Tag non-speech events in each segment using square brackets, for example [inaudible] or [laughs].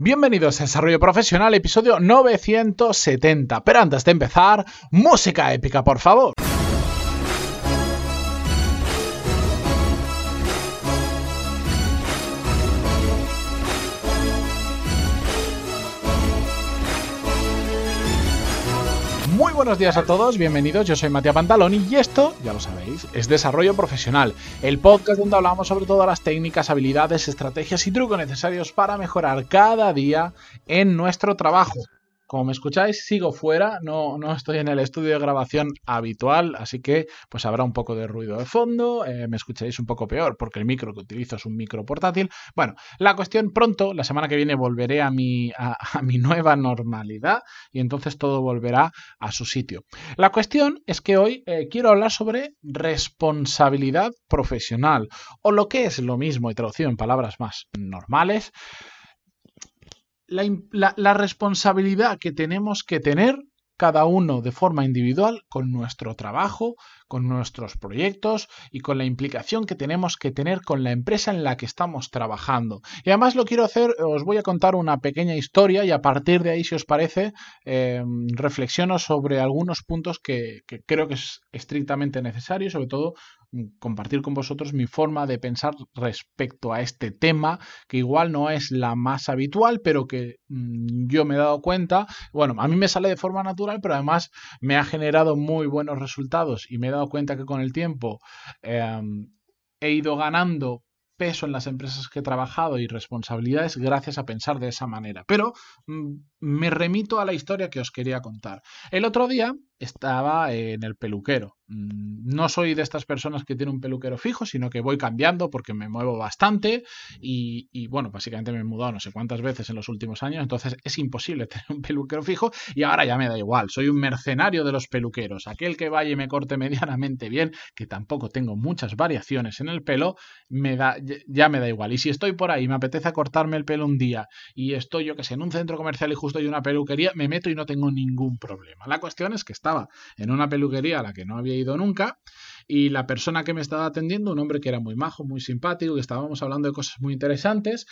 Bienvenidos a Desarrollo Profesional, episodio 970. Pero antes de empezar, música épica, por favor. Buenos días a todos, bienvenidos, yo soy Matías Pantaloni y esto, ya lo sabéis, es Desarrollo Profesional, el podcast donde hablamos sobre todas las técnicas, habilidades, estrategias y trucos necesarios para mejorar cada día en nuestro trabajo. Como me escucháis, sigo fuera, no, no estoy en el estudio de grabación habitual, así que pues habrá un poco de ruido de fondo, eh, me escucharéis un poco peor porque el micro que utilizo es un micro portátil. Bueno, la cuestión pronto, la semana que viene volveré a mi, a, mi [laughs] nueva normalidad y entonces todo volverá a su sitio. La cuestión es que hoy eh, quiero hablar sobre responsabilidad profesional o lo que es lo mismo y traducido en palabras más normales la, responsabilidad que tenemos que tener cada uno de forma individual con nuestro trabajo, con nuestros proyectos y con la implicación que tenemos que tener con la empresa en la que estamos trabajando. Y además lo quiero hacer, os voy a contar una pequeña historia y a partir de ahí, si os parece, em, reflexiono sobre algunos puntos que, que, creo que es estrictamente necesario sobre todo compartir con vosotros mi forma de pensar respecto a este tema, que igual no es la más habitual, pero que mm, yo me he dado cuenta, bueno, a mí me sale de forma natural, pero además me ha generado muy buenos resultados y me he dado cuenta que con el tiempo em, he ido ganando peso en las empresas que he trabajado y responsabilidades gracias a pensar de esa manera. Pero mm, me remito a la historia que os quería contar. El otro día estaba en el peluquero. Mm, no soy de estas personas que tienen un peluquero fijo, sino que voy cambiando porque me muevo bastante y, bueno, básicamente me he mudado no sé cuántas veces en los últimos años, entonces es imposible [laughs] tener un peluquero fijo y ahora ya me da igual, soy un mercenario de los peluqueros, aquel que vaya y me corte [laughs] medianamente bien, que tampoco tengo muchas variaciones en el pelo, me da, ya me da igual. Y si estoy por ahí me apetece cortarme el pelo un día y estoy yo que sé en un centro comercial y justo hay una peluquería, me meto y no tengo ningún problema. La cuestión es que está estaba en una peluquería a la que no había ido nunca y la persona que me estaba atendiendo, un hombre que era muy majo, muy simpático, que estábamos hablando de cosas muy interesantes,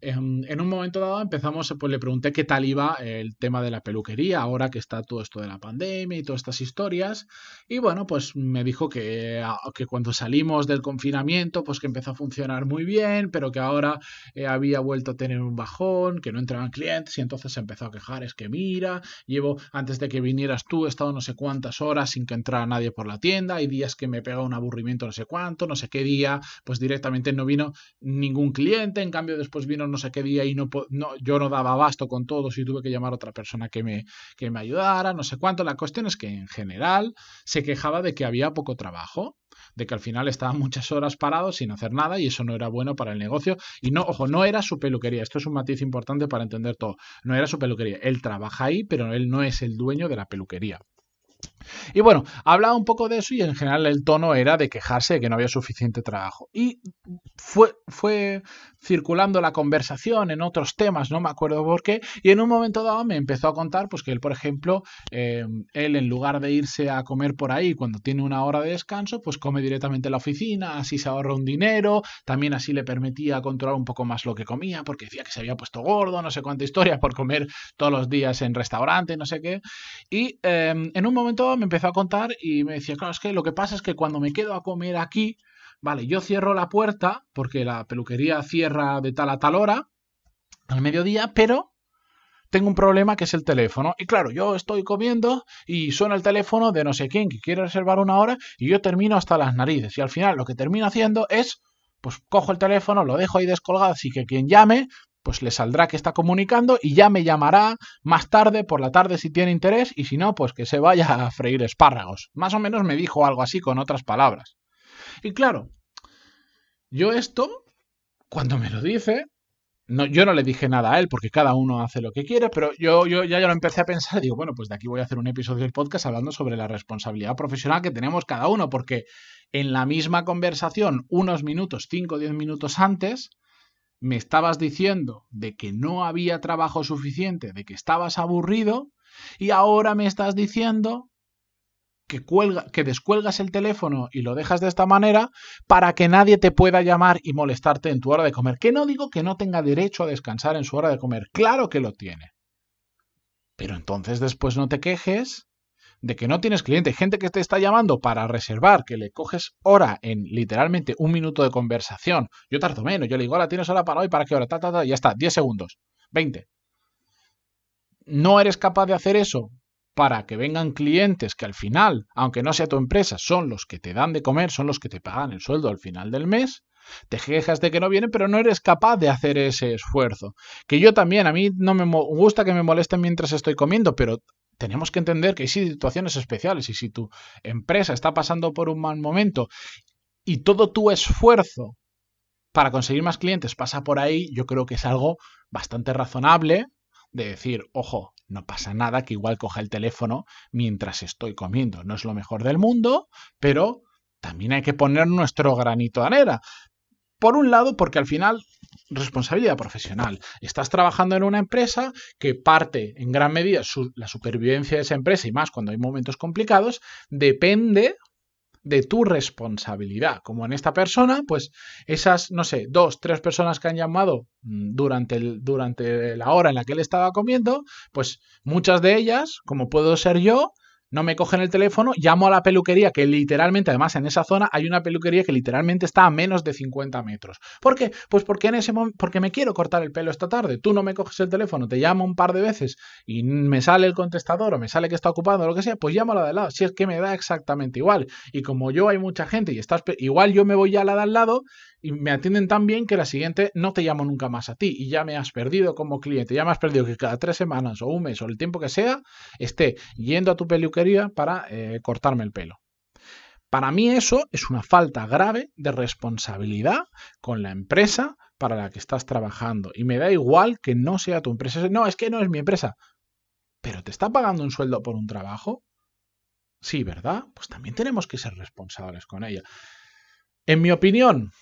em, en, un momento dado empezamos, pues le pregunté qué tal iba el tema de la peluquería, ahora que está todo esto de la pandemia y todas estas historias, y bueno, pues me dijo que, que cuando salimos del confinamiento, pues que empezó a funcionar muy bien, pero que ahora eh, había vuelto a tener un bajón, que no entraban clientes, y entonces se empezó a quejar, es que mira, llevo, antes de que vinieras tú, he estado no sé cuántas horas sin que entrara nadie por la tienda, hay días que me me pega un aburrimiento no sé cuánto, no sé qué día, pues directamente no vino ningún cliente, en cambio después vino no sé qué día y no, no yo no daba abasto con todos y tuve que llamar a otra persona que me, que me ayudara, no sé cuánto. La cuestión es que en general se quejaba de que había poco trabajo de que al final estaban muchas horas parados sin hacer nada y eso no era bueno para el negocio. Y no, ojo, no era su peluquería. Esto es un matiz importante para entender todo. No era su peluquería. Él trabaja ahí, pero él no es el dueño de la peluquería. Y bueno, hablaba un poco de eso y en general el tono era de quejarse de que no había suficiente trabajo. Y fue, fue circulando la conversación en otros temas, no me acuerdo por qué, y en un momento dado me empezó a contar pues que él, por ejemplo, em, él en lugar de irse a comer por ahí cuando tiene una hora de descanso, pues come directamente en la oficina, así se ahorra un dinero, también así le permitía controlar un poco más lo que comía, porque decía que se había puesto gordo, no sé cuánta historia, por comer todos los días en restaurante, no sé qué. Y em, en un momento me empezó a contar y me decía, claro, es que lo que pasa es que cuando me quedo a comer aquí, vale, yo cierro la puerta porque la peluquería cierra de tal a tal hora, al mediodía, pero tengo un problema que es el teléfono. Y claro, yo estoy comiendo y suena el teléfono de no sé quién que quiere reservar una hora y yo termino hasta las narices. Y al final lo que termino haciendo es, pues cojo el teléfono, lo dejo ahí descolgado, así que quien llame, pues le saldrá que está comunicando y ya me llamará más tarde, por la tarde si tiene interés, y si no, pues que se vaya a freír espárragos. Más o menos me dijo algo así con otras palabras. Y claro, yo esto, cuando me lo dice, no, yo no le dije nada a él porque cada uno hace lo que quiere, pero yo, yo ya, ya lo empecé a pensar digo, bueno, pues de aquí voy a hacer un episodio del podcast hablando sobre la responsabilidad profesional que tenemos cada uno, porque en la misma conversación, unos minutos, 5 o 10 minutos antes, me estabas diciendo de que no había trabajo suficiente, de que estabas aburrido, y ahora me estás diciendo que, cuelga, que descuelgas el teléfono y lo dejas de esta manera para que nadie te pueda llamar y molestarte en tu hora de comer. Que no digo que no tenga derecho a descansar en su hora de comer, claro que lo tiene. Pero entonces después no te quejes de que no tienes cliente, gente que te está llamando para reservar, que le coges hora en literalmente un minuto de conversación. Yo tardo menos, yo le digo, hola, tienes hora para hoy, ¿para qué hora? Ta, ta, ta, ya está, 10 segundos, 20. No eres capaz de hacer eso para que vengan clientes que al final, aunque no sea tu empresa, son los que te dan de comer, son los que te pagan el sueldo al final del mes, te quejas de que no vienen, pero no eres capaz de hacer ese esfuerzo. Que yo también, a mí no me gusta que me molesten mientras estoy comiendo, pero tenemos que entender que hay situaciones especiales y si tu empresa está pasando por un mal momento y todo tu esfuerzo para conseguir más clientes pasa por ahí, yo creo que es algo bastante razonable de decir, ojo, no pasa nada que igual coja el teléfono mientras estoy comiendo. No es lo mejor del mundo, pero también hay que poner nuestro granito de arena. Por un lado, porque al final, responsabilidad profesional. Estás trabajando en una empresa que parte en gran medida la supervivencia de esa empresa y más cuando hay momentos complicados, depende de tu responsabilidad. Como en esta persona, pues esas, no sé, dos, tres personas que han llamado mm, durante, durante la hora en la que él estaba comiendo, pues muchas de ellas, como puedo ser yo, no me cogen el teléfono, llamo a la peluquería, que literalmente, además en esa zona hay una peluquería que literalmente está a menos de 50 metros. ¿Por qué? Pues porque en ese porque me quiero cortar el pelo esta tarde, tú no me coges el teléfono, te llamo un par de veces y me sale el contestador o me sale que está ocupado o lo que sea, pues llamo a la de lado, si es que me da exactamente igual. Y como yo hay mucha gente y estás, igual yo me voy a la de al lado me atienden tan bien que la siguiente no te llamo nunca más a ti y ya me has perdido como cliente, ya me has perdido que cada tres semanas o un mes o el tiempo que sea esté yendo a tu peluquería para eh, cortarme el pelo. Para mí eso es una falta grave de responsabilidad con la empresa para la que estás trabajando. Y me da igual que no sea tu empresa. No, es que no es mi empresa. Pero te está pagando un sueldo por un trabajo. Sí, ¿verdad? Pues también tenemos que ser responsables con ella. En mi opinión,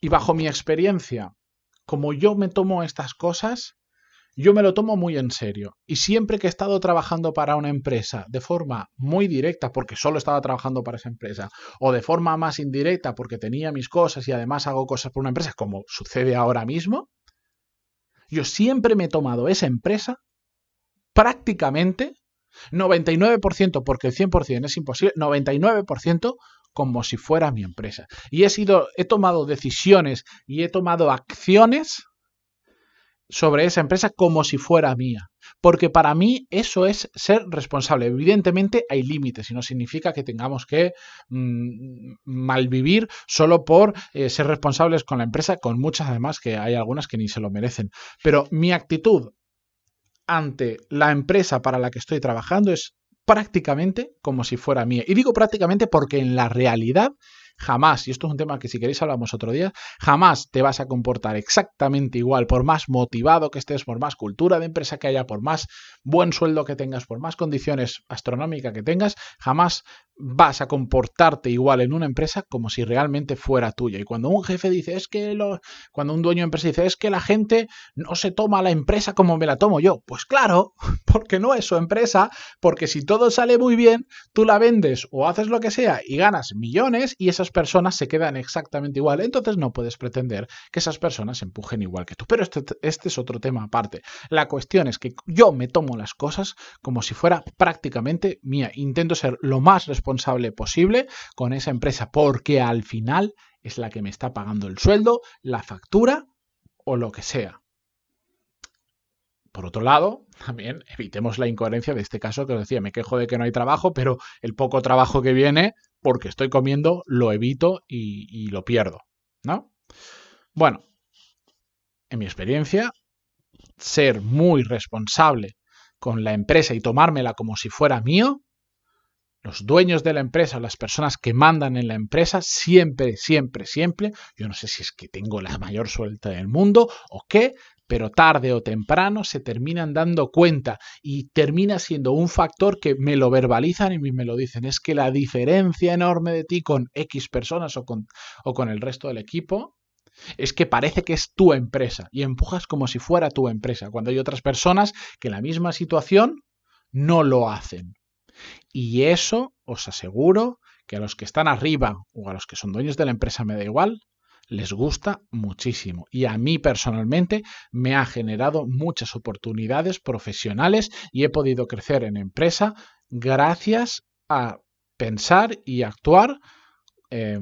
y bajo mi experiencia, como yo me tomo estas cosas, yo me lo tomo muy en serio. Y siempre que he estado trabajando para una empresa de forma muy directa, porque solo estaba trabajando para esa empresa, o de forma más indirecta, porque tenía mis cosas y además hago cosas por una empresa, como sucede ahora mismo, yo siempre me he tomado esa empresa prácticamente 99%, porque el 100% es imposible, 99% como si fuera mi empresa. Y he he tomado decisiones y he tomado acciones sobre esa empresa como si fuera mía. Porque para mí eso es ser responsable. Evidentemente hay límites y no significa que tengamos que mm, malvivir solo por eh, ser responsables con la empresa, con muchas además que hay algunas que ni se lo merecen. Pero mi actitud ante la empresa para la que estoy trabajando es prácticamente como si fuera mía. Y digo prácticamente porque en la realidad jamás, y esto es un tema que si queréis hablamos otro día, jamás te vas a comportar exactamente igual, por más motivado que estés, por más cultura de empresa que haya, por más buen sueldo que tengas, por más condiciones astronómicas que tengas, jamás vas a comportarte igual en una empresa como si realmente fuera tuya. Y cuando un jefe dice, es que lo, cuando un dueño de empresa dice, es que la gente no se toma la empresa como me la tomo yo, pues claro, [laughs] porque no es su empresa, porque si todo sale muy bien, tú la vendes o haces lo que sea y ganas millones y esas personas se quedan exactamente igual. Entonces no puedes pretender que esas personas empujen igual que tú. Pero este, este es otro tema aparte. La cuestión es que yo me tomo las cosas como si fuera prácticamente mía. Intento ser lo más responsable posible con esa empresa, porque al final es la que me está pagando el sueldo, la factura o lo que sea. Por otro lado, también evitemos la incoherencia de este caso que os decía, me quejo de que no hay trabajo, pero el poco trabajo que viene, porque estoy comiendo, lo evito y, lo pierdo, ¿no? Bueno, en mi experiencia, ser muy responsable con la empresa y tomármela como si fuera mío, los dueños de la empresa, las personas que mandan en la empresa, siempre, siempre, siempre, yo no sé si es que tengo la mayor suerte del mundo o qué, pero tarde o temprano se terminan dando cuenta y termina siendo un factor que me lo verbalizan y me lo dicen. Es que la diferencia enorme de ti con X personas o con, o con el resto del equipo es que parece que es tu empresa y empujas como si fuera tu empresa, cuando hay otras personas que en la misma situación no lo hacen. Y eso os aseguro que a los que están arriba o a los que son dueños de la empresa me da igual, les gusta muchísimo. Y a mí personalmente me ha generado muchas oportunidades profesionales y he podido crecer en empresa gracias a pensar y actuar eh,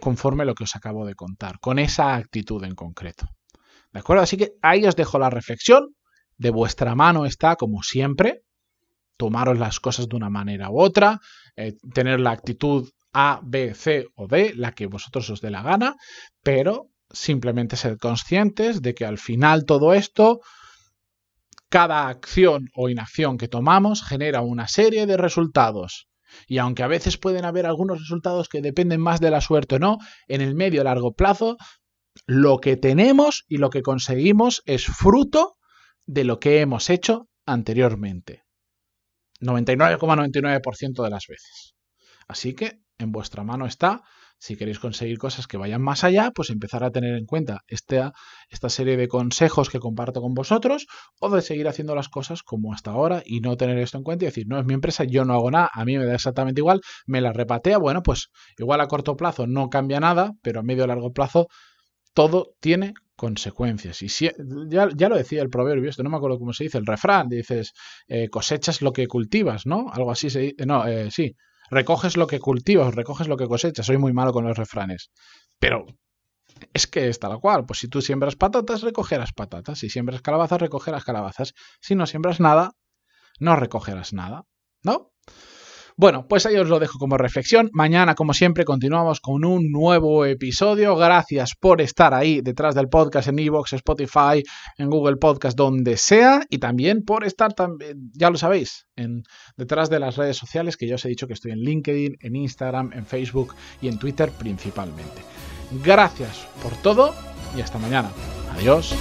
conforme lo que os acabo de contar, con esa actitud en concreto. ¿De acuerdo? Así que ahí os dejo la reflexión. De vuestra mano está, como siempre, tomaros las cosas de una manera u otra, eh, tener la actitud A, B, C o D, la que vosotros os dé la gana, pero simplemente ser conscientes de que al final todo esto, cada acción o inacción que tomamos genera una serie de resultados. Y aunque a veces pueden haber algunos resultados que dependen más de la suerte o no, en el medio y largo plazo, lo que tenemos y lo que conseguimos es fruto de lo que hemos hecho anteriormente. 99,99% de las veces. Así que en vuestra mano está, si queréis conseguir cosas que vayan más allá, pues empezar a tener en cuenta esta, esta serie de consejos que comparto con vosotros o de seguir haciendo las cosas como hasta ahora y no tener esto en cuenta y decir, no es mi empresa, yo no hago nada, a mí me da exactamente igual, me la repatea, bueno, pues igual a corto plazo no cambia nada, pero a medio o largo plazo todo tiene consecuencias. Y si, ya, ya, lo decía el proverbio, esto no me acuerdo cómo se dice, el refrán, dices, eh, cosechas lo que cultivas, ¿no? Algo así se dice, no, eh, sí, recoges lo que cultivas, recoges lo que cosechas. Soy muy malo con los refranes. Pero es que es tal cual, pues si tú siembras patatas, recogerás patatas. Si siembras calabazas, recogerás calabazas. Si no siembras nada, no recogerás nada, ¿no? Bueno, pues ahí os lo dejo como reflexión. Mañana, como siempre, continuamos con un nuevo episodio. Gracias por estar ahí detrás del podcast en Evox, Spotify, en Google Podcast, donde sea. Y también por estar, ya lo sabéis, en, detrás de las redes sociales, que ya os he dicho que estoy en LinkedIn, en Instagram, en Facebook y en Twitter principalmente. Gracias por todo y hasta mañana. Adiós.